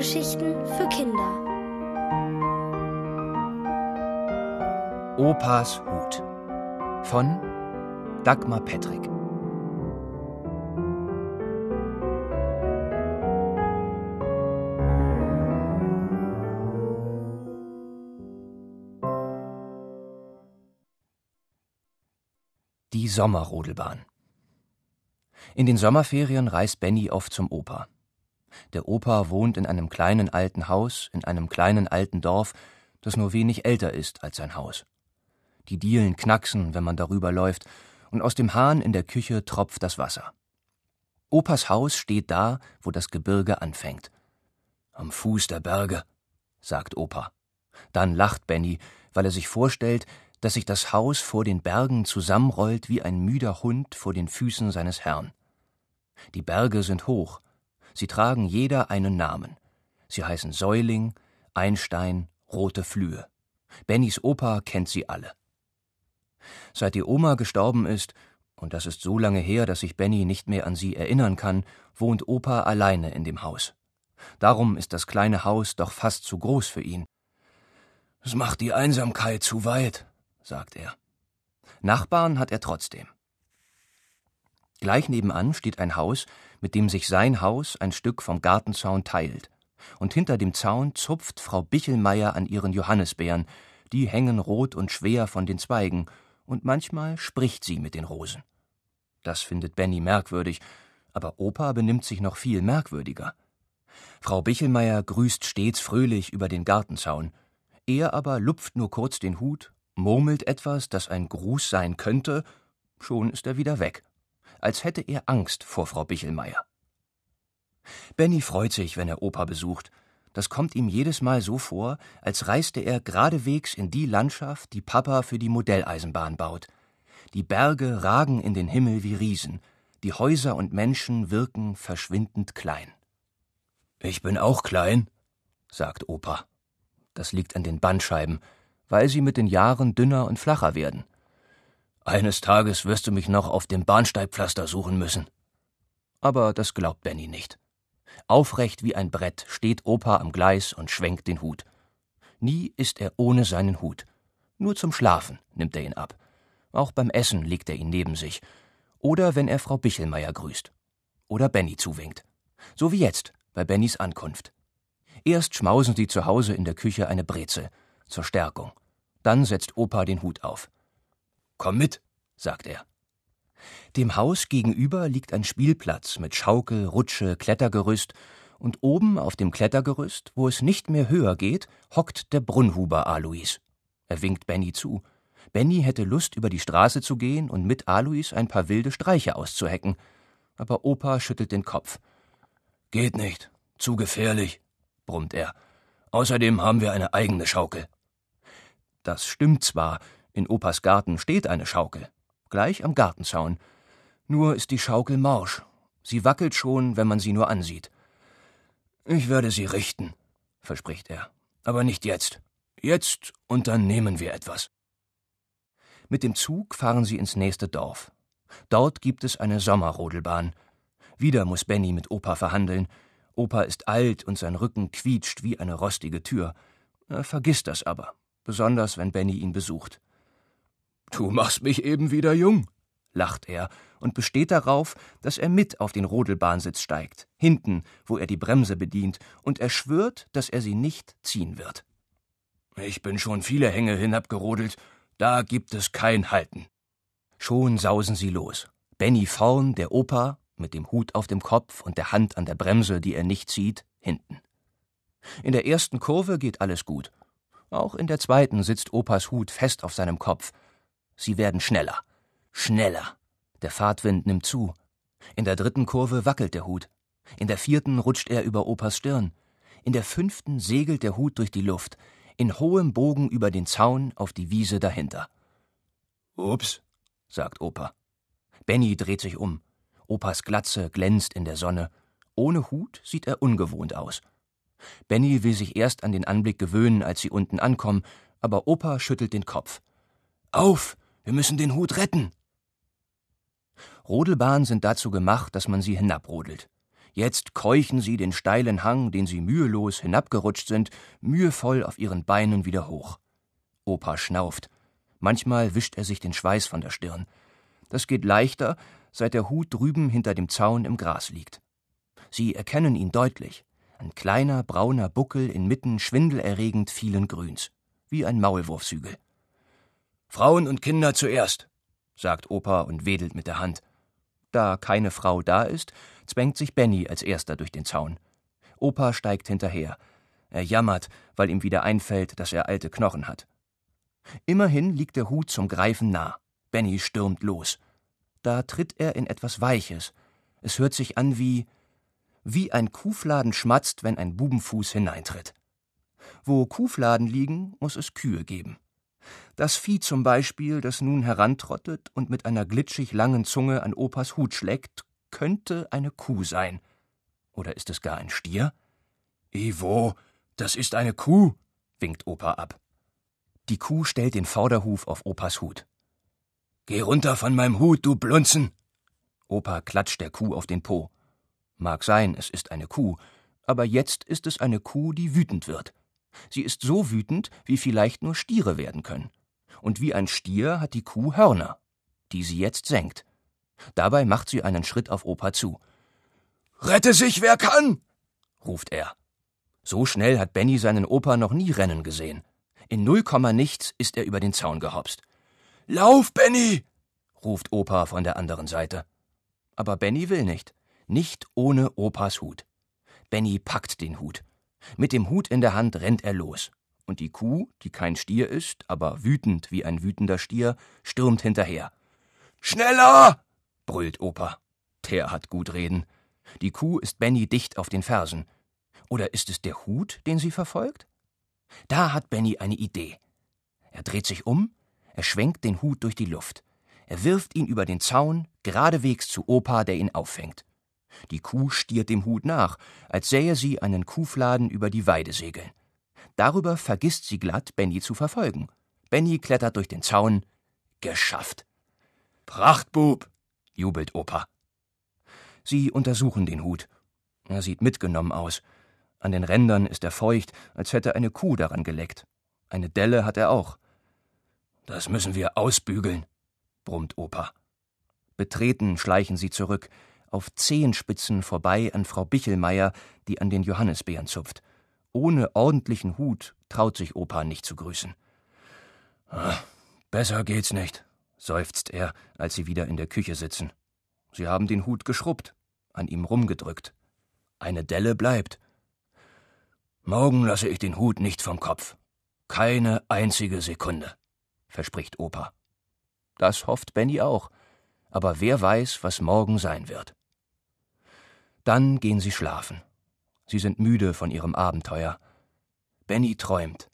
Hörgeschichten für Kinder. Opas Hut von Dagmar Petrick. Die Sommerrodelbahn. In den Sommerferien reist Benny oft zum Opa. Der Opa wohnt in einem kleinen alten Haus, in einem kleinen alten Dorf, das nur wenig älter ist als sein Haus. Die Dielen knacksen, wenn man darüber läuft, und aus dem Hahn in der Küche tropft das Wasser. Opas Haus steht da, wo das Gebirge anfängt. Am Fuß der Berge, sagt Opa. Dann lacht Benny, weil er sich vorstellt, dass sich das Haus vor den Bergen zusammenrollt wie ein müder Hund vor den Füßen seines Herrn. Die Berge sind hoch, sie tragen jeder einen Namen. Sie heißen Säuling, Einstein, Rote Flühe. Bennys Opa kennt sie alle. Seit die Oma gestorben ist, und das ist so lange her, dass sich Benny nicht mehr an sie erinnern kann, wohnt Opa alleine in dem Haus. Darum ist das kleine Haus doch fast zu groß für ihn. Es macht die Einsamkeit zu weit, sagt er. Nachbarn hat er trotzdem. Gleich nebenan steht ein Haus, mit dem sich sein Haus ein Stück vom Gartenzaun teilt. Und hinter dem Zaun zupft Frau Bichelmeier an ihren Johannisbeeren, die hängen rot und schwer von den Zweigen, und manchmal spricht sie mit den Rosen. Das findet Benny merkwürdig, aber Opa benimmt sich noch viel merkwürdiger. Frau Bichelmeier grüßt stets fröhlich über den Gartenzaun. Er aber lupft nur kurz den Hut murmelt etwas, das ein Gruß sein könnte, schon ist er wieder weg, als hätte er Angst vor Frau Bichelmeier. Benny freut sich, wenn er Opa besucht. Das kommt ihm jedes Mal so vor, als reiste er geradewegs in die Landschaft, die Papa für die Modelleisenbahn baut. Die Berge ragen in den Himmel wie Riesen, die Häuser und Menschen wirken verschwindend klein. Ich bin auch klein, sagt Opa. Das liegt an den Bandscheiben, weil sie mit den Jahren dünner und flacher werden. Eines Tages wirst du mich noch auf dem Bahnsteigpflaster suchen müssen. Aber das glaubt Benny nicht. Aufrecht wie ein Brett steht Opa am Gleis und schwenkt den Hut. Nie ist er ohne seinen Hut. Nur zum Schlafen nimmt er ihn ab. Auch beim Essen legt er ihn neben sich. Oder wenn er Frau Bichelmeier grüßt. Oder Benny zuwinkt. So wie jetzt, bei Bennys Ankunft. Erst schmausen sie zu Hause in der Küche eine Brezel zur Stärkung. Dann setzt Opa den Hut auf. Komm mit, sagt er. Dem Haus gegenüber liegt ein Spielplatz mit Schaukel, Rutsche, Klettergerüst, und oben auf dem Klettergerüst, wo es nicht mehr höher geht, hockt der Brunnhuber Alois. Er winkt Benny zu. Benny hätte Lust, über die Straße zu gehen und mit Alois ein paar wilde Streiche auszuhecken. Aber Opa schüttelt den Kopf. Geht nicht. Zu gefährlich, brummt er. Außerdem haben wir eine eigene Schaukel. Das stimmt zwar, in Opas Garten steht eine Schaukel, gleich am Gartenzaun. Nur ist die Schaukel morsch. Sie wackelt schon, wenn man sie nur ansieht. Ich werde sie richten, verspricht er. Aber nicht jetzt. Jetzt unternehmen wir etwas. Mit dem Zug fahren sie ins nächste Dorf. Dort gibt es eine Sommerrodelbahn. Wieder muss Benny mit Opa verhandeln. Opa ist alt und sein Rücken quietscht wie eine rostige Tür. Er vergisst das aber besonders wenn Benny ihn besucht. Du machst mich eben wieder jung, lacht er und besteht darauf, dass er mit auf den Rodelbahnsitz steigt, hinten, wo er die Bremse bedient, und er schwört, dass er sie nicht ziehen wird. Ich bin schon viele Hänge hinabgerodelt, da gibt es kein Halten. Schon sausen sie los. Benny vorn, der Opa, mit dem Hut auf dem Kopf und der Hand an der Bremse, die er nicht zieht, hinten. In der ersten Kurve geht alles gut. Auch in der zweiten sitzt Opas Hut fest auf seinem Kopf. Sie werden schneller. Schneller. Der Fahrtwind nimmt zu. In der dritten Kurve wackelt der Hut. In der vierten rutscht er über Opas Stirn. In der fünften segelt der Hut durch die Luft, in hohem Bogen über den Zaun auf die Wiese dahinter. Ups, sagt Opa. Benny dreht sich um. Opas Glatze glänzt in der Sonne. Ohne Hut sieht er ungewohnt aus. Benny will sich erst an den Anblick gewöhnen, als sie unten ankommen, aber Opa schüttelt den Kopf. Auf! Wir müssen den Hut retten! Rodelbahnen sind dazu gemacht, dass man sie hinabrodelt. Jetzt keuchen sie den steilen Hang, den sie mühelos hinabgerutscht sind, mühevoll auf ihren Beinen wieder hoch. Opa schnauft. Manchmal wischt er sich den Schweiß von der Stirn. Das geht leichter, seit der Hut drüben hinter dem Zaun im Gras liegt. Sie erkennen ihn deutlich. Ein kleiner brauner Buckel inmitten schwindelerregend vielen Grüns, wie ein Maulwurfshügel. Frauen und Kinder zuerst, sagt Opa und wedelt mit der Hand. Da keine Frau da ist, zwängt sich Benny als erster durch den Zaun. Opa steigt hinterher. Er jammert, weil ihm wieder einfällt, dass er alte Knochen hat. Immerhin liegt der Hut zum Greifen nah. Benny stürmt los. Da tritt er in etwas Weiches. Es hört sich an wie wie ein Kuhfladen schmatzt, wenn ein Bubenfuß hineintritt. Wo Kuhfladen liegen, muss es Kühe geben. Das Vieh zum Beispiel, das nun herantrottet und mit einer glitschig langen Zunge an Opas Hut schlägt, könnte eine Kuh sein. Oder ist es gar ein Stier? Ivo, das ist eine Kuh, winkt Opa ab. Die Kuh stellt den Vorderhuf auf Opas Hut. Geh runter von meinem Hut, du Blunzen! Opa klatscht der Kuh auf den Po. Mag sein, es ist eine Kuh, aber jetzt ist es eine Kuh, die wütend wird. Sie ist so wütend, wie vielleicht nur Stiere werden können. Und wie ein Stier hat die Kuh Hörner, die sie jetzt senkt. Dabei macht sie einen Schritt auf Opa zu. Rette sich, wer kann! ruft er. So schnell hat Benny seinen Opa noch nie rennen gesehen. In null Komma nichts ist er über den Zaun gehopst. Lauf, Benny! ruft Opa von der anderen Seite. Aber Benny will nicht. Nicht ohne Opas Hut. Benny packt den Hut. Mit dem Hut in der Hand rennt er los. Und die Kuh, die kein Stier ist, aber wütend wie ein wütender Stier, stürmt hinterher. Schneller! brüllt Opa. Der hat gut reden. Die Kuh ist Benny dicht auf den Fersen. Oder ist es der Hut, den sie verfolgt? Da hat Benny eine Idee. Er dreht sich um, er schwenkt den Hut durch die Luft. Er wirft ihn über den Zaun, geradewegs zu Opa, der ihn auffängt. Die Kuh stiert dem Hut nach, als sähe sie einen Kuhfladen über die Weide segeln. Darüber vergisst sie glatt, Benny zu verfolgen. Benny klettert durch den Zaun. Geschafft. Prachtbub, jubelt Opa. Sie untersuchen den Hut. Er sieht mitgenommen aus. An den Rändern ist er feucht, als hätte eine Kuh daran geleckt. Eine Delle hat er auch. Das müssen wir ausbügeln, brummt Opa. Betreten schleichen sie zurück, auf Zehenspitzen vorbei an Frau Bichelmeier, die an den Johannisbeeren zupft. Ohne ordentlichen Hut traut sich Opa nicht zu grüßen. Ach, besser geht's nicht, seufzt er, als sie wieder in der Küche sitzen. Sie haben den Hut geschrubbt, an ihm rumgedrückt. Eine Delle bleibt. Morgen lasse ich den Hut nicht vom Kopf. Keine einzige Sekunde, verspricht Opa. Das hofft Benny auch. Aber wer weiß, was morgen sein wird. Dann gehen sie schlafen. Sie sind müde von ihrem Abenteuer. Benny träumt.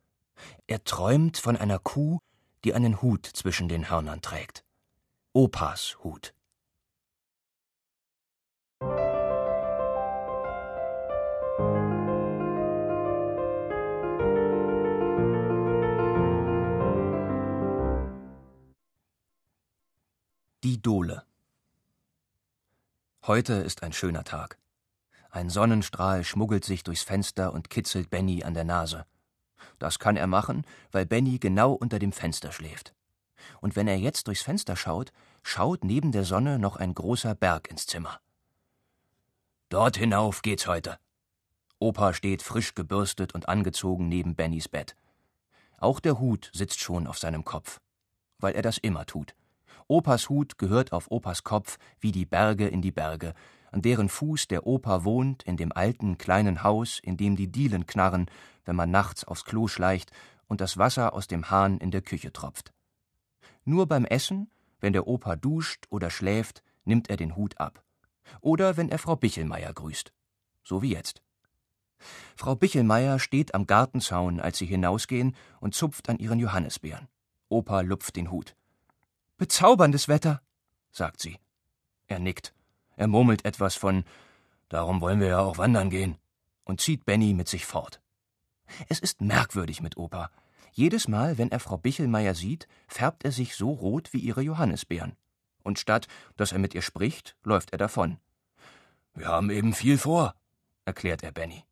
Er träumt von einer Kuh, die einen Hut zwischen den Hörnern trägt. Opas Hut. Die Dole Heute ist ein schöner Tag. Ein Sonnenstrahl schmuggelt sich durchs Fenster und kitzelt Benny an der Nase. Das kann er machen, weil Benny genau unter dem Fenster schläft. Und wenn er jetzt durchs Fenster schaut, schaut neben der Sonne noch ein großer Berg ins Zimmer. Dort hinauf geht's heute. Opa steht frisch gebürstet und angezogen neben Bennys Bett. Auch der Hut sitzt schon auf seinem Kopf, weil er das immer tut. Opas Hut gehört auf Opas Kopf wie die Berge in die Berge, an deren Fuß der Opa wohnt, in dem alten kleinen Haus, in dem die Dielen knarren, wenn man nachts aufs Klo schleicht und das Wasser aus dem Hahn in der Küche tropft. Nur beim Essen, wenn der Opa duscht oder schläft, nimmt er den Hut ab. Oder wenn er Frau Bichelmeier grüßt. So wie jetzt. Frau Bichelmeier steht am Gartenzaun, als sie hinausgehen, und zupft an ihren Johannisbeeren. Opa lupft den Hut. Bezauberndes Wetter, sagt sie. Er nickt. Er murmelt etwas von Darum wollen wir ja auch wandern gehen und zieht Benny mit sich fort. Es ist merkwürdig mit Opa. Jedes Mal, wenn er Frau Bichelmeier sieht, färbt er sich so rot wie ihre Johannisbeeren. Und statt dass er mit ihr spricht, läuft er davon. Wir haben eben viel vor, erklärt er Benny.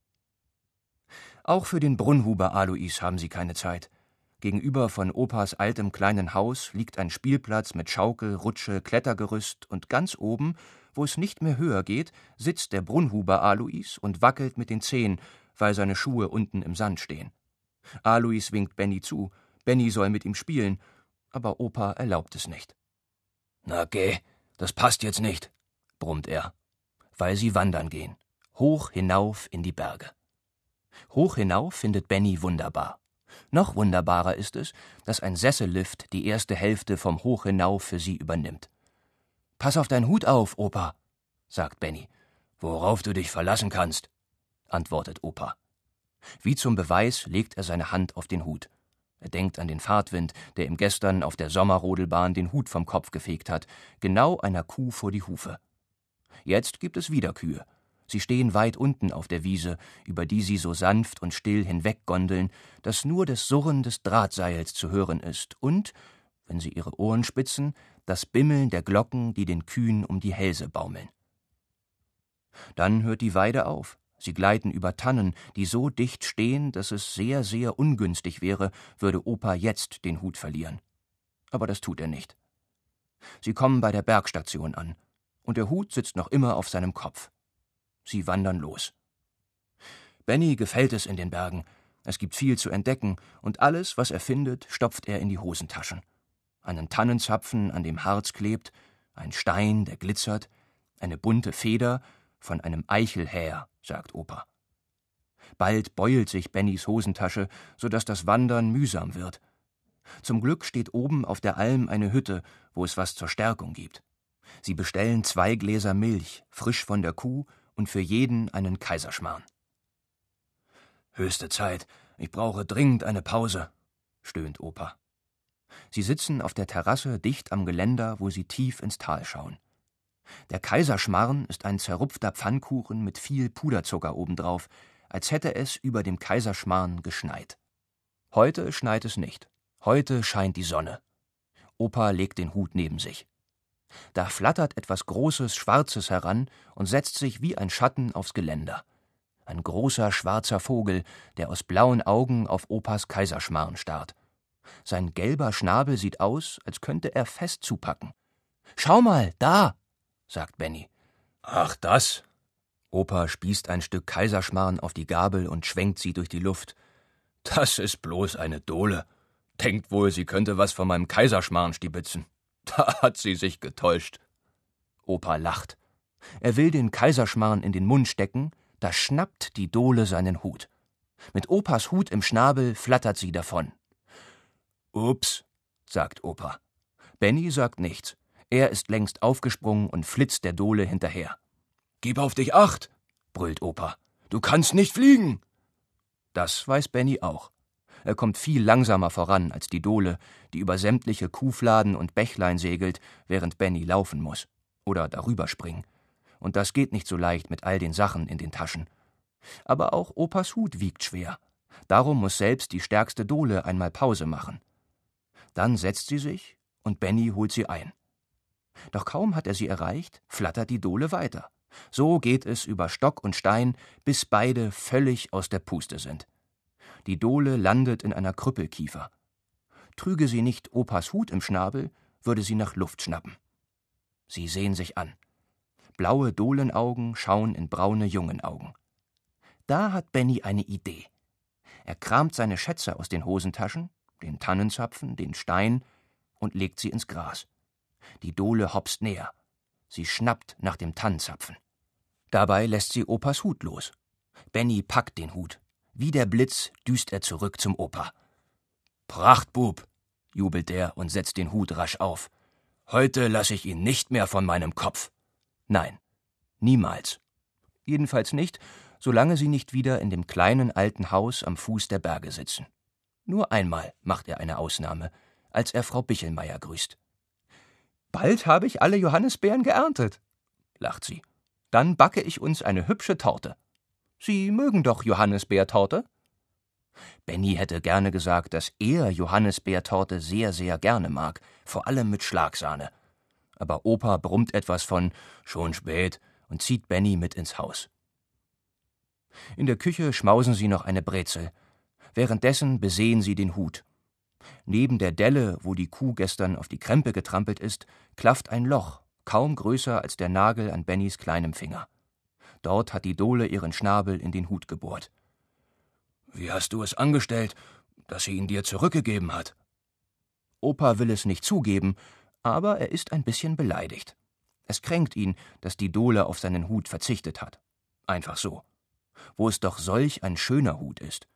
Auch für den Brunnhuber Alois haben sie keine Zeit. Gegenüber von Opas altem kleinen Haus liegt ein Spielplatz mit Schaukel, Rutsche, Klettergerüst und ganz oben, wo es nicht mehr höher geht, sitzt der Brunnhuber Alois und wackelt mit den Zehen, weil seine Schuhe unten im Sand stehen. Alois winkt Benny zu, Benny soll mit ihm spielen, aber Opa erlaubt es nicht. Na geh, das passt jetzt nicht, brummt er, weil sie wandern gehen, hoch hinauf in die Berge. Hoch hinauf findet Benny wunderbar. Noch wunderbarer ist es, dass ein Sessellift die erste Hälfte vom Hoch hinauf für sie übernimmt. Pass auf deinen Hut auf, Opa, sagt Benny. Worauf du dich verlassen kannst, antwortet Opa. Wie zum Beweis legt er seine Hand auf den Hut. Er denkt an den Fahrtwind, der ihm gestern auf der Sommerrodelbahn den Hut vom Kopf gefegt hat, genau einer Kuh vor die Hufe. Jetzt gibt es wieder Kühe. Sie stehen weit unten auf der Wiese, über die sie so sanft und still hinweggondeln, dass nur das Surren des Drahtseils zu hören ist und, wenn sie ihre Ohren spitzen, das Bimmeln der Glocken, die den Kühen um die Hälse baumeln. Dann hört die Weide auf. Sie gleiten über Tannen, die so dicht stehen, dass es sehr, sehr ungünstig wäre, würde Opa jetzt den Hut verlieren. Aber das tut er nicht. Sie kommen bei der Bergstation an, und der Hut sitzt noch immer auf seinem Kopf. Sie wandern los. Benny gefällt es in den Bergen. Es gibt viel zu entdecken, und alles, was er findet, stopft er in die Hosentaschen. Einen Tannenzapfen, an dem Harz klebt, ein Stein, der glitzert, eine bunte Feder von einem Eichelhäher, sagt Opa. Bald beult sich Bennys Hosentasche, so dass das Wandern mühsam wird. Zum Glück steht oben auf der Alm eine Hütte, wo es was zur Stärkung gibt. Sie bestellen zwei Gläser Milch, frisch von der Kuh, und für jeden einen Kaiserschmarrn. Höchste Zeit, ich brauche dringend eine Pause, stöhnt Opa. Sie sitzen auf der Terrasse dicht am Geländer, wo sie tief ins Tal schauen. Der Kaiserschmarrn ist ein zerrupfter Pfannkuchen mit viel Puderzucker obendrauf, als hätte es über dem Kaiserschmarrn geschneit. Heute schneit es nicht. Heute scheint die Sonne. Opa legt den Hut neben sich. Da flattert etwas Großes, Schwarzes heran und setzt sich wie ein Schatten aufs Geländer. Ein großer, schwarzer Vogel, der aus blauen Augen auf Opas Kaiserschmarrn starrt. Sein gelber Schnabel sieht aus, als könnte er fest zupacken. Schau mal, da, sagt Benny. Ach, das? Opa spießt ein Stück Kaiserschmarrn auf die Gabel und schwenkt sie durch die Luft. Das ist bloß eine Dohle. Denkt wohl, sie könnte was von meinem Kaiserschmarrn stibitzen. Da hat sie sich getäuscht. Opa lacht. Er will den Kaiserschmarrn in den Mund stecken, da schnappt die Dohle seinen Hut. Mit Opas Hut im Schnabel flattert sie davon. Ups, sagt Opa. Benny sagt nichts. Er ist längst aufgesprungen und flitzt der Dohle hinterher. Gib auf dich acht, brüllt Opa. Du kannst nicht fliegen. Das weiß Benny auch. Er kommt viel langsamer voran als die Dole, die über sämtliche Kuhfladen und Bächlein segelt, während Benny laufen muss. Oder darüber springen. Und das geht nicht so leicht mit all den Sachen in den Taschen. Aber auch Opas Hut wiegt schwer. Darum muss selbst die stärkste Dole einmal Pause machen. Dann setzt sie sich und Benny holt sie ein. Doch kaum hat er sie erreicht, flattert die Dole weiter. So geht es über Stock und Stein, bis beide völlig aus der Puste sind. Die Dole landet in einer Krüppelkiefer. Trüge sie nicht Opas Hut im Schnabel, würde sie nach Luft schnappen. Sie sehen sich an. Blaue Dolenaugen schauen in braune Jungenaugen. Da hat Benny eine Idee. Er kramt seine Schätze aus den Hosentaschen, den Tannenzapfen, den Stein und legt sie ins Gras. Die Dole hopst näher. Sie schnappt nach dem Tannenzapfen. Dabei lässt sie Opas Hut los. Benny packt den Hut. Wie der Blitz düst er zurück zum Opa. Prachtbub, jubelt er und setzt den Hut rasch auf. Heute lasse ich ihn nicht mehr von meinem Kopf. Nein, niemals. Jedenfalls nicht, solange sie nicht wieder in dem kleinen alten Haus am Fuß der Berge sitzen. Nur einmal macht er eine Ausnahme, als er Frau Bichelmeier grüßt. Bald habe ich alle Johannisbeeren geerntet, lacht sie. Dann backe ich uns eine hübsche Torte. Sie mögen doch Johannisbeertorte? Benny hätte gerne gesagt, dass er Johannisbeertorte sehr, sehr gerne mag, vor allem mit Schlagsahne. Aber Opa brummt etwas von schon spät und zieht Benny mit ins Haus. In der Küche schmausen sie noch eine Brezel. Währenddessen besehen sie den Hut. Neben der Delle, wo die Kuh gestern auf die Krempe getrampelt ist, klafft ein Loch, kaum größer als der Nagel an Bennys kleinem Finger. Dort hat die Dole ihren Schnabel in den Hut gebohrt. Wie hast du es angestellt, dass sie ihn dir zurückgegeben hat? Opa will es nicht zugeben, aber er ist ein bisschen beleidigt. Es kränkt ihn, dass die Dole auf seinen Hut verzichtet hat. Einfach so. Wo es doch solch ein schöner Hut ist.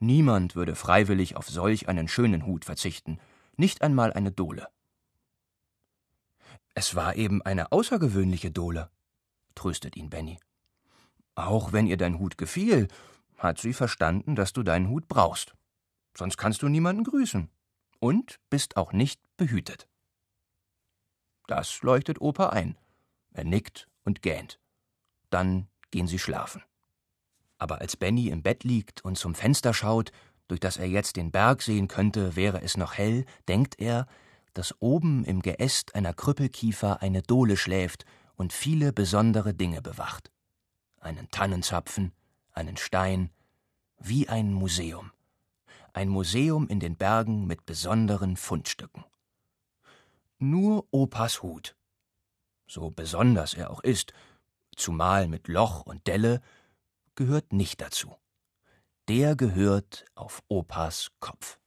Niemand würde freiwillig auf solch einen schönen Hut verzichten, nicht einmal eine Dole. Es war eben eine außergewöhnliche Dole, tröstet ihn Benny. Auch wenn ihr dein Hut gefiel, hat sie verstanden, dass du deinen Hut brauchst. Sonst kannst du niemanden grüßen. Und bist auch nicht behütet. Das leuchtet Opa ein. Er nickt und gähnt. Dann gehen sie schlafen aber als Benny im Bett liegt und zum Fenster schaut, durch das er jetzt den Berg sehen könnte, wäre es noch hell, denkt er, dass oben im Geäst einer Krüppelkiefer eine Dole schläft und viele besondere Dinge bewacht. Einen Tannenzapfen, einen Stein, wie ein Museum. Ein Museum in den Bergen mit besonderen Fundstücken. Nur Opas Hut. So besonders er auch ist, zumal mit Loch und Delle, gehört nicht dazu. Der gehört auf Opas Kopf.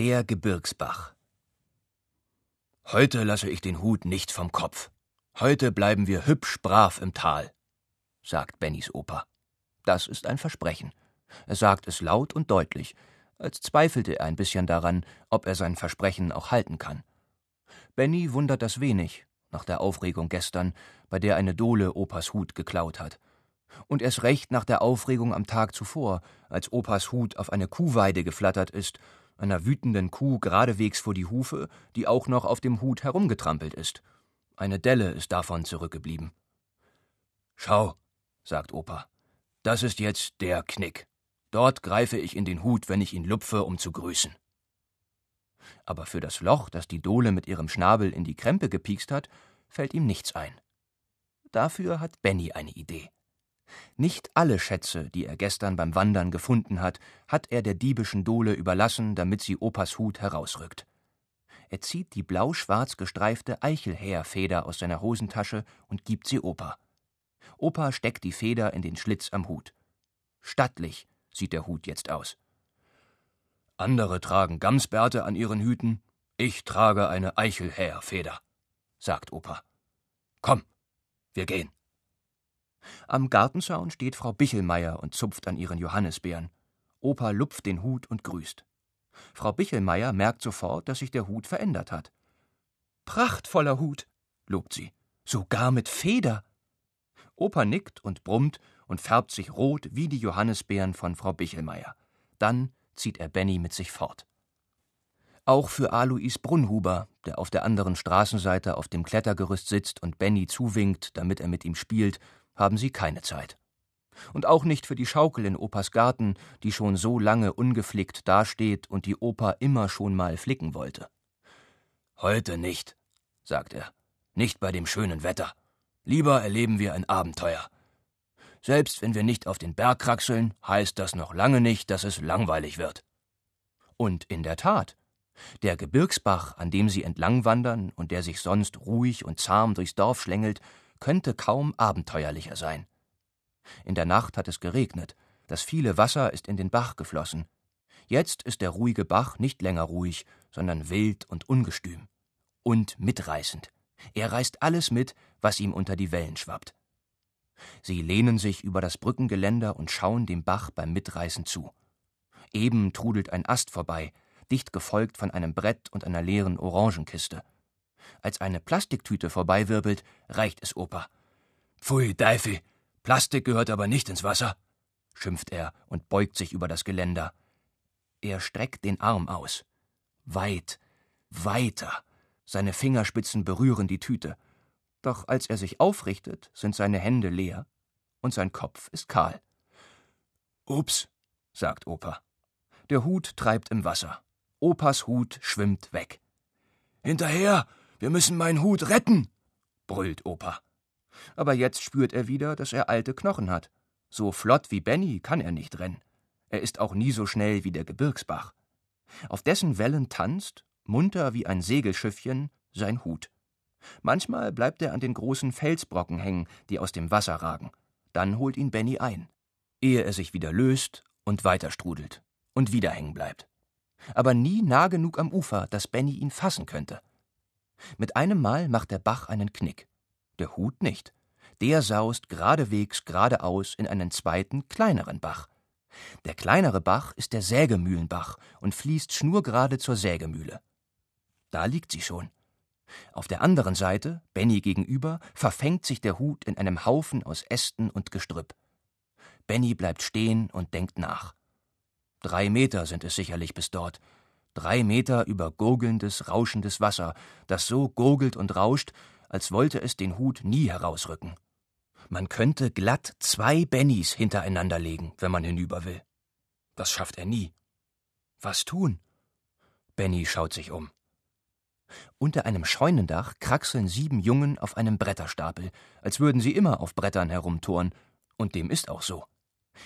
Der Gebirgsbach Heute lasse ich den Hut nicht vom Kopf. Heute bleiben wir hübsch brav im Tal, sagt Bennys Opa. Das ist ein Versprechen. Er sagt es laut und deutlich, als zweifelte er ein bisschen daran, ob er sein Versprechen auch halten kann. Benny wundert das wenig, nach der Aufregung gestern, bei der eine Dole Opas Hut geklaut hat. Und erst recht nach der Aufregung am Tag zuvor, als Opas Hut auf eine Kuhweide geflattert ist, einer wütenden Kuh geradewegs vor die Hufe, die auch noch auf dem Hut herumgetrampelt ist. Eine Delle ist davon zurückgeblieben. Schau, sagt Opa, das ist jetzt der Knick. Dort greife ich in den Hut, wenn ich ihn lupfe, um zu grüßen. Aber für das Loch, das die Dole mit ihrem Schnabel in die Krempe gepiekst hat, fällt ihm nichts ein. Dafür hat Benny eine Idee. Nicht alle Schätze, die er gestern beim Wandern gefunden hat, hat er der diebischen Dole überlassen, damit sie Opas Hut herausrückt. Er zieht die blau-schwarz gestreifte Eichelhäherfeder aus seiner Hosentasche und gibt sie Opa. Opa steckt die Feder in den Schlitz am Hut. Stattlich, sieht der Hut jetzt aus. Andere tragen Gamsbärte an ihren Hüten, ich trage eine Eichelhäherfeder, sagt Opa. Komm, wir gehen. Am Gartenzaun steht Frau Bichelmeier und zupft an ihren Johannisbeeren. Opa lupft den Hut und grüßt. Frau Bichelmeier merkt sofort, dass sich der Hut verändert hat. Prachtvoller Hut, lobt sie. Sogar mit Feder. Opa nickt und brummt und färbt sich rot wie die Johannisbeeren von Frau Bichelmeier. Dann zieht er Benny mit sich fort. Auch für Alois Brunhuber, der auf der anderen Straßenseite auf dem Klettergerüst sitzt und Benny zuwinkt, damit er mit ihm spielt, haben sie keine Zeit. Und auch nicht für die Schaukel in Opas Garten, die schon so lange ungeflickt dasteht und die Opa immer schon mal flicken wollte. Heute nicht, sagt er. Nicht bei dem schönen Wetter. Lieber erleben wir ein Abenteuer. Selbst wenn wir nicht auf den Berg kraxeln, heißt das noch lange nicht, dass es langweilig wird. Und in der Tat, der Gebirgsbach, an dem sie entlang wandern und der sich sonst ruhig und zahm durchs Dorf schlängelt, könnte kaum abenteuerlicher sein. In der Nacht hat es geregnet, das viele Wasser ist in den Bach geflossen. Jetzt ist der ruhige Bach nicht länger ruhig, sondern wild und ungestüm. Und mitreißend. Er reißt alles mit, was ihm unter die Wellen schwappt. Sie lehnen sich über das Brückengeländer und schauen dem Bach beim Mitreißen zu. Eben trudelt ein Ast vorbei, dicht gefolgt von einem Brett und einer leeren Orangenkiste. Als eine Plastiktüte vorbeiwirbelt, reicht es Opa. Pfui, Deifi, Plastik gehört aber nicht ins Wasser, schimpft er und beugt sich über das Geländer. Er streckt den Arm aus. Weit, weiter. Seine Fingerspitzen berühren die Tüte. Doch als er sich aufrichtet, sind seine Hände leer und sein Kopf ist kahl. Ups, sagt Opa. Der Hut treibt im Wasser. Opas Hut schwimmt weg. Hinterher, wir müssen meinen Hut retten, brüllt Opa. Aber jetzt spürt er wieder, dass er alte Knochen hat. So flott wie Benny kann er nicht rennen. Er ist auch nie so schnell wie der Gebirgsbach. Auf dessen Wellen tanzt, munter wie ein Segelschiffchen, sein Hut. Manchmal bleibt er an den großen Felsbrocken hängen, die aus dem Wasser ragen. Dann holt ihn Benny ein, ehe er sich wieder löst und weiter strudelt und wieder hängen bleibt. Aber nie nah genug am Ufer, dass Benny ihn fassen könnte. Mit einem Mal macht der Bach einen Knick. Der Hut nicht. Der saust geradewegs geradeaus in einen zweiten, kleineren Bach. Der kleinere Bach ist der Sägemühlenbach und fließt schnurgerade zur Sägemühle. Da liegt sie schon. Auf der anderen Seite, Benny gegenüber, verfängt sich der Hut in einem Haufen aus Ästen und Gestrüpp. Benny bleibt stehen und denkt nach. Drei Meter sind es sicherlich bis dort. Drei Meter über gurgelndes, rauschendes Wasser, das so gurgelt und rauscht, als wollte es den Hut nie herausrücken. Man könnte glatt zwei Bennys hintereinander legen, wenn man hinüber will. Das schafft er nie. Was tun? Benny schaut sich um. Unter einem Scheunendach kraxeln sieben Jungen auf einem Bretterstapel, als würden sie immer auf Brettern herumtoren, und dem ist auch so.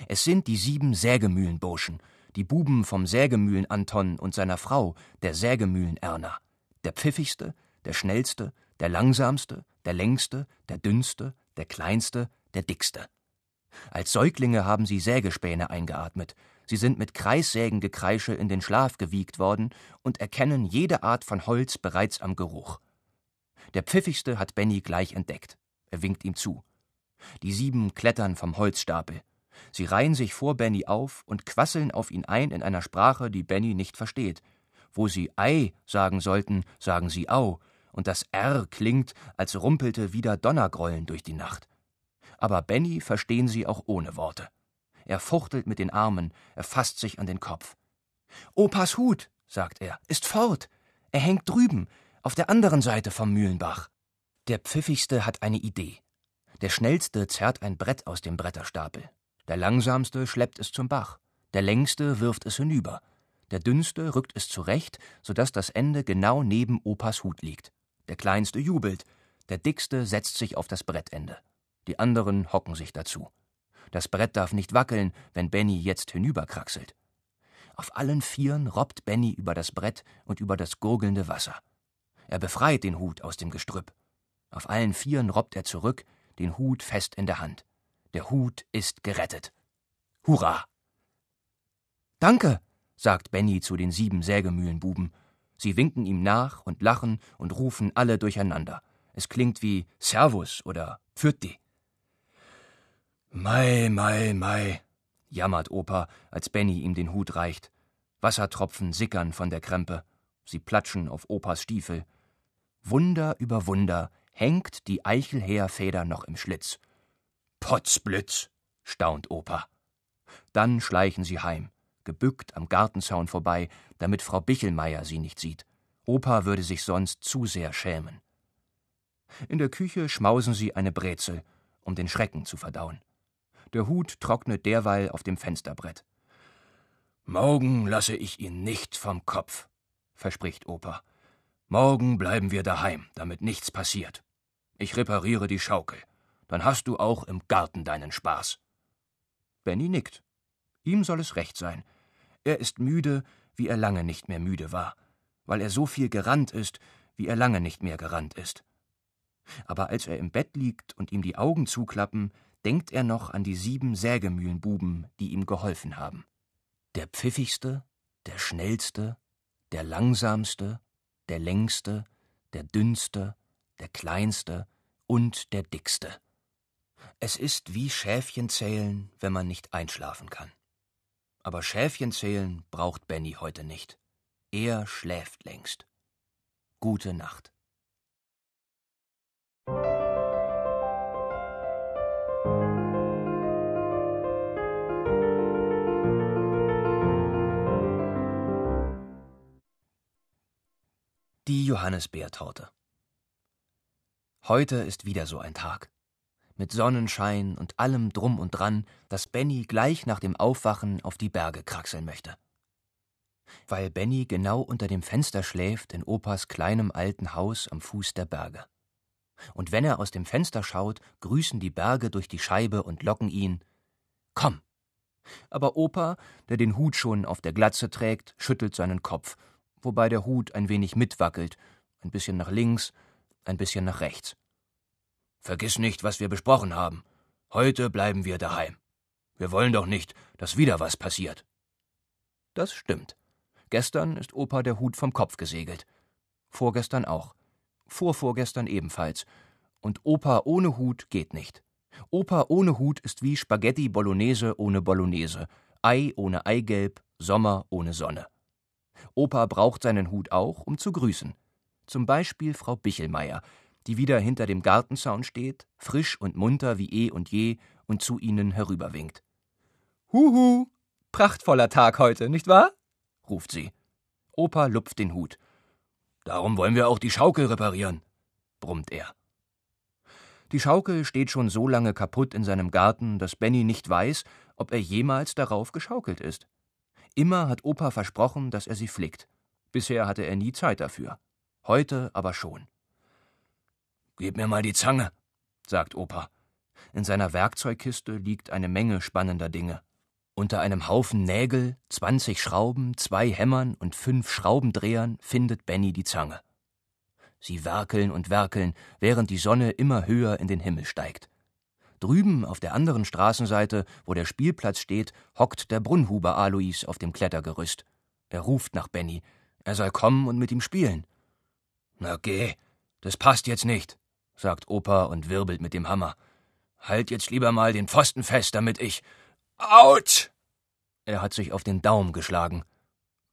Es sind die sieben Sägemühlenburschen, die Buben vom Sägemühlen Anton und seiner Frau, der Sägemühlen Erna. Der pfiffigste, der schnellste, der langsamste, der längste, der dünnste, der kleinste, der dickste. Als Säuglinge haben sie Sägespäne eingeatmet, Sie sind mit Kreissägengekreische in den Schlaf gewiegt worden und erkennen jede Art von Holz bereits am Geruch. Der Pfiffigste hat Benny gleich entdeckt. Er winkt ihm zu. Die sieben klettern vom Holzstapel. Sie reihen sich vor Benny auf und quasseln auf ihn ein in einer Sprache, die Benny nicht versteht. Wo sie Ei sagen sollten, sagen sie Au, und das R klingt, als rumpelte wieder Donnergrollen durch die Nacht. Aber Benny verstehen sie auch ohne Worte. Er fuchtelt mit den Armen, er fasst sich an den Kopf. Opas Hut, sagt er, ist fort. Er hängt drüben, auf der anderen Seite vom Mühlenbach. Der Pfiffigste hat eine Idee. Der Schnellste zerrt ein Brett aus dem Bretterstapel. Der Langsamste schleppt es zum Bach. Der Längste wirft es hinüber. Der Dünnste rückt es zurecht, so dass das Ende genau neben Opas Hut liegt. Der Kleinste jubelt. Der Dickste setzt sich auf das Brettende. Die anderen hocken sich dazu. Das Brett darf nicht wackeln, wenn Benny jetzt hinüberkraxelt. Auf allen Vieren robbt Benny über das Brett und über das gurgelnde Wasser. Er befreit den Hut aus dem Gestrüpp. Auf allen Vieren robbt er zurück, den Hut fest in der Hand. Der Hut ist gerettet. Hurra! Danke, sagt Benny zu den sieben Sägemühlenbuben. Sie winken ihm nach und lachen und rufen alle durcheinander. Es klingt wie Servus oder Pfürti. Mei, mei, mei, jammert Opa, als Benny ihm den Hut reicht. Wassertropfen sickern von der Krempe. Sie platschen auf Opas Stiefel. Wunder über Wunder hängt die Eichelheerfeder noch im Schlitz. Potzblitz, staunt Opa. Dann schleichen sie heim, gebückt am Gartenzaun vorbei, damit Frau Bichelmeier sie nicht sieht. Opa würde sich sonst zu sehr schämen. In der Küche schmausen sie eine Brezel, um den Schrecken zu verdauen. Der Hut trocknet derweil auf dem Fensterbrett. Morgen lasse ich ihn nicht vom Kopf, verspricht Opa. Morgen bleiben wir daheim, damit nichts passiert. Ich repariere die Schaukel. Dann hast du auch im Garten deinen Spaß. Benny nickt. Ihm soll es recht sein. Er ist müde, wie er lange nicht mehr müde war, weil er so viel gerannt ist, wie er lange nicht mehr gerannt ist. Aber als er im Bett liegt und ihm die Augen zuklappen, denkt er noch an die sieben Sägemühlenbuben, die ihm geholfen haben. Der pfiffigste, der schnellste, der langsamste, der längste, der dünnste, der kleinste und der dickste. Es ist wie Schäfchen zählen, wenn man nicht einschlafen kann. Aber Schäfchen zählen braucht Benny heute nicht. Er schläft längst. Gute Nacht. Die Johannisbeertorte. Heute ist wieder so ein Tag. Mit Sonnenschein und allem drum und dran, dass Benny gleich nach dem Aufwachen auf die Berge kraxeln möchte. Weil Benny genau unter dem Fenster schläft in Opas kleinem alten Haus am Fuß der Berge. Und wenn er aus dem Fenster schaut, grüßen die Berge durch die Scheibe und locken ihn Komm. Aber Opa, der den Hut schon auf der Glatze trägt, schüttelt seinen Kopf, wobei der Hut ein wenig mitwackelt, ein bisschen nach links, ein bisschen nach rechts. Vergiss nicht, was wir besprochen haben. Heute bleiben wir daheim. Wir wollen doch nicht, dass wieder was passiert. Das stimmt. Gestern ist Opa der Hut vom Kopf gesegelt. Vorgestern auch. Vorvorgestern ebenfalls. Und Opa ohne Hut geht nicht. Opa ohne Hut ist wie Spaghetti Bolognese ohne Bolognese, Ei ohne Eigelb, Sommer ohne Sonne. Opa braucht seinen Hut auch, um zu grüßen. Zum Beispiel Frau Bichelmeier, die wieder hinter dem Gartenzaun steht, frisch und munter wie eh und je und zu ihnen herüberwinkt. Huhu, prachtvoller Tag heute, nicht wahr? ruft sie. Opa lupft den Hut. Darum wollen wir auch die Schaukel reparieren, brummt er. Die Schaukel steht schon so lange kaputt in seinem Garten, dass Benny nicht weiß, ob er jemals darauf geschaukelt ist. Immer hat Opa versprochen, dass er sie flickt. Bisher hatte er nie Zeit dafür. Heute aber schon. Gib mir mal die Zange, sagt Opa. In seiner Werkzeugkiste liegt eine Menge spannender Dinge. Unter einem Haufen Nägel, zwanzig Schrauben, zwei Hämmern und fünf Schraubendrehern findet Benny die Zange. Sie werkeln und werkeln, während die Sonne immer höher in den Himmel steigt. Drüben auf der anderen Straßenseite, wo der Spielplatz steht, hockt der Brunnhuber Alois auf dem Klettergerüst. Er ruft nach Benny. Er soll kommen und mit ihm spielen. Na geh, das passt jetzt nicht, sagt Opa und wirbelt mit dem Hammer. Halt jetzt lieber mal den Pfosten fest, damit ich. Autsch! Er hat sich auf den Daumen geschlagen.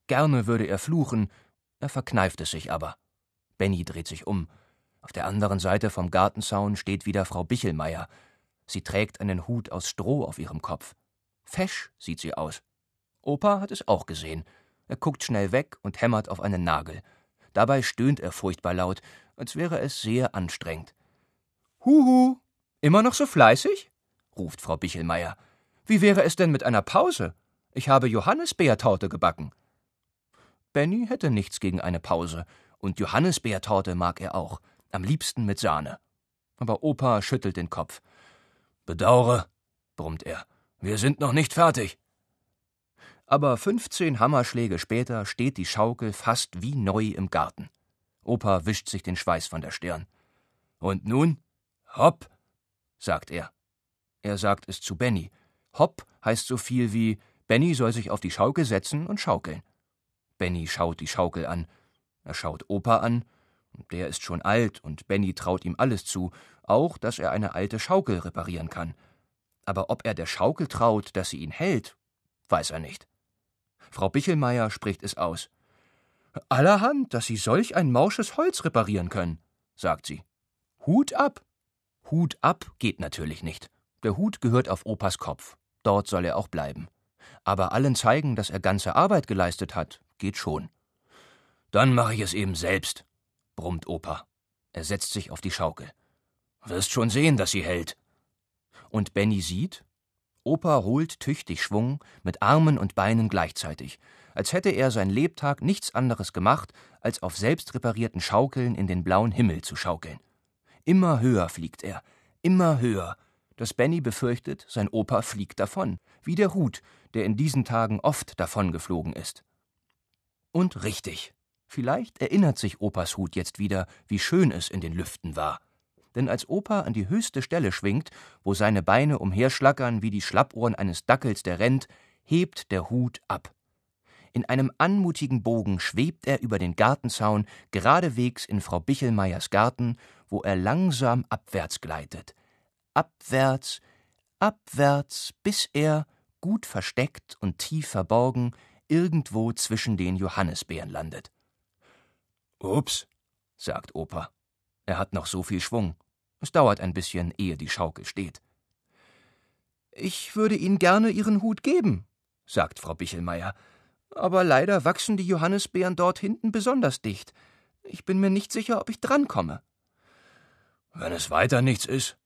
Gerne würde er fluchen, er verkneift es sich aber. Benny dreht sich um. Auf der anderen Seite vom Gartenzaun steht wieder Frau Bichelmeier. Sie trägt einen Hut aus Stroh auf ihrem Kopf. Fesch sieht sie aus. Opa hat es auch gesehen. Er guckt schnell weg und hämmert auf einen Nagel. Dabei stöhnt er furchtbar laut, als wäre es sehr anstrengend. Huhu, immer noch so fleißig? ruft Frau Bichelmeier. Wie wäre es denn mit einer Pause? Ich habe Johannisbeertorte gebacken. Benny hätte nichts gegen eine Pause, und Johannisbeertorte mag er auch, am liebsten mit Sahne. Aber Opa schüttelt den Kopf. Bedaure, brummt er, wir sind noch nicht fertig. Aber fünfzehn Hammerschläge später steht die Schaukel fast wie neu im Garten. Opa wischt sich den Schweiß von der Stirn. Und nun? Hopp, sagt er. Er sagt es zu Benny. Hopp heißt so viel wie Benny soll sich auf die Schaukel setzen und schaukeln. Benny schaut die Schaukel an. Er schaut Opa an. Der ist schon alt und Benny traut ihm alles zu, auch dass er eine alte Schaukel reparieren kann. Aber ob er der Schaukel traut, dass sie ihn hält, weiß er nicht. Frau Bichelmeier spricht es aus. Allerhand, dass Sie solch ein morsches Holz reparieren können, sagt sie. Hut ab. Hut ab geht natürlich nicht. Der Hut gehört auf Opas Kopf. Dort soll er auch bleiben. Aber allen zeigen, dass er ganze Arbeit geleistet hat, geht schon. Dann mache ich es eben selbst, brummt Opa. Er setzt sich auf die Schaukel. Wirst schon sehen, dass sie hält. Und Benny sieht, Opa holt tüchtig Schwung, mit Armen und Beinen gleichzeitig, als hätte er sein Lebtag nichts anderes gemacht, als auf selbst reparierten Schaukeln in den blauen Himmel zu schaukeln. Immer höher fliegt er, immer höher, dass Benny befürchtet, sein Opa fliegt davon, wie der Hut, der in diesen Tagen oft davongeflogen ist. Und richtig, vielleicht erinnert sich Opas Hut jetzt wieder, wie schön es in den Lüften war denn als Opa an die höchste Stelle schwingt, wo seine Beine umherschlackern wie die Schlappohren eines Dackels, der rennt, hebt der Hut ab. In einem anmutigen Bogen schwebt er über den Gartenzaun geradewegs in Frau Bichelmeiers Garten, wo er langsam abwärts gleitet. Abwärts, abwärts, bis er, gut versteckt und tief verborgen, irgendwo zwischen den Johannisbeeren landet. Ups, sagt Opa. Er hat noch so viel Schwung. Es dauert ein bisschen, ehe die Schaukel steht. Ich würde Ihnen gerne Ihren Hut geben, sagt Frau Bichelmeier. Aber leider wachsen die Johannisbeeren dort hinten besonders dicht. Ich bin mir nicht sicher, ob ich drankomme. Wenn es weiter nichts ist,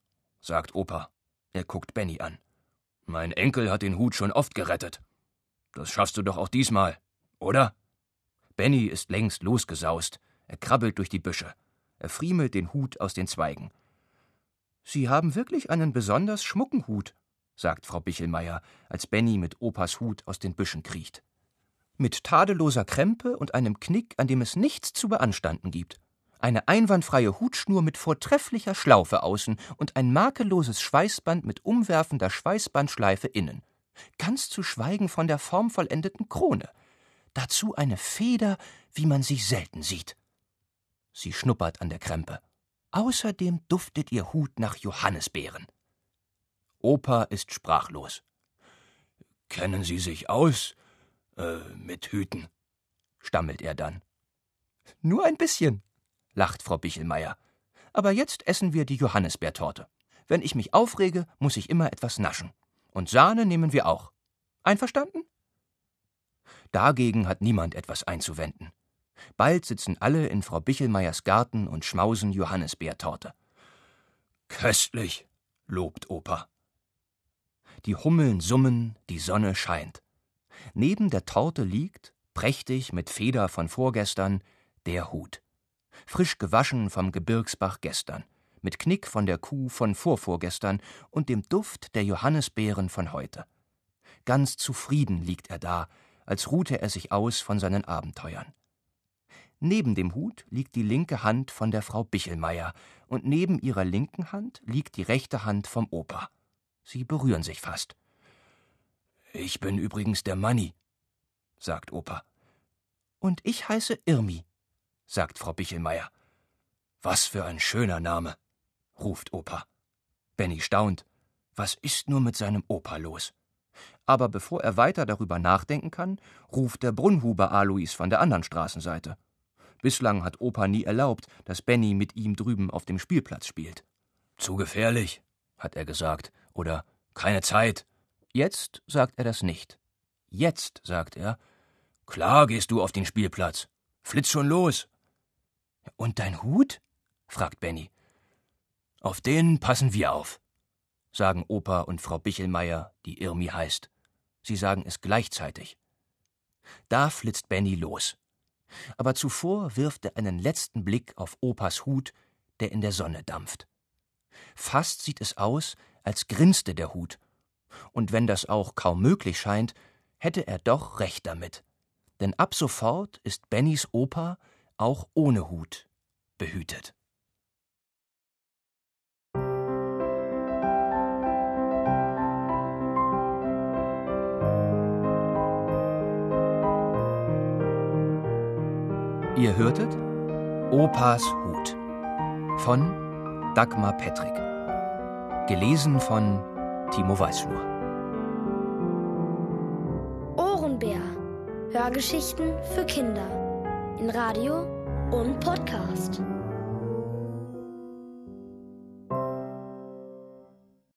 sagt Opa. Er guckt Benny an. Mein Enkel hat den Hut schon oft gerettet. Das schaffst du doch auch diesmal, oder? Benny ist längst losgesaust. Er krabbelt durch die Büsche. Er friemelt den Hut aus den Zweigen. Sie haben wirklich einen besonders schmucken Hut, sagt Frau Bichelmeier, als Benny mit Opas Hut aus den Büschen kriecht. Mit tadelloser Krempe und einem Knick, an dem es nichts zu beanstanden gibt. Eine einwandfreie Hutschnur mit vortrefflicher Schlaufe außen und ein makelloses Schweißband mit umwerfender Schweißbandschleife innen. Ganz zu schweigen von der formvollendeten Krone. Dazu eine Feder, wie man sie selten sieht. Sie schnuppert an der Krempe. Außerdem duftet ihr Hut nach Johannisbeeren. Opa ist sprachlos. Kennen Sie sich aus äh, mit Hüten? stammelt er dann. Nur ein bisschen, lacht Frau Bichelmeier. Aber jetzt essen wir die Johannisbeertorte. Wenn ich mich aufrege, muss ich immer etwas naschen. Und Sahne nehmen wir auch. Einverstanden? Dagegen hat niemand etwas einzuwenden. Bald sitzen alle in Frau Bichelmeiers Garten und schmausen Johannisbeertorte. Köstlich, lobt Opa. Die Hummeln summen, die Sonne scheint. Neben der Torte liegt, prächtig mit Feder von vorgestern, der Hut. Frisch gewaschen vom Gebirgsbach gestern, mit Knick von der Kuh von vorvorgestern und dem Duft der Johannisbeeren von heute. Ganz zufrieden liegt er da, als ruhte er sich aus von seinen Abenteuern. Neben dem Hut liegt die linke Hand von der Frau Bichelmeier, und neben ihrer linken Hand liegt die rechte Hand vom Opa. Sie berühren sich fast. Ich bin übrigens der Manni, sagt Opa. Und ich heiße Irmi, sagt Frau Bichelmeier. Was für ein schöner Name, ruft Opa. Benny staunt. Was ist nur mit seinem Opa los? Aber bevor er weiter darüber nachdenken kann, ruft der Brunnhuber Alois von der anderen Straßenseite. Bislang hat Opa nie erlaubt, dass Benny mit ihm drüben auf dem Spielplatz spielt. Zu gefährlich, hat er gesagt, oder keine Zeit. Jetzt sagt er das nicht. Jetzt sagt er, klar gehst du auf den Spielplatz. Flitz schon los. Und dein Hut? fragt Benny. Auf den passen wir auf, sagen Opa und Frau Bichelmeier, die Irmi heißt. Sie sagen es gleichzeitig. Da flitzt Benny los. Aber zuvor wirft er einen letzten Blick auf Opas Hut, der in der Sonne dampft. Fast sieht es aus, als grinste der Hut. Und wenn das auch kaum möglich scheint, hätte er doch recht damit. Denn ab sofort ist Bennys Opa auch ohne Hut behütet. Ihr hörtet Opas Hut von Dagmar Petrick. Gelesen von Timo Weißschnur. Ohrenbär. Hörgeschichten für Kinder. In Radio und Podcast.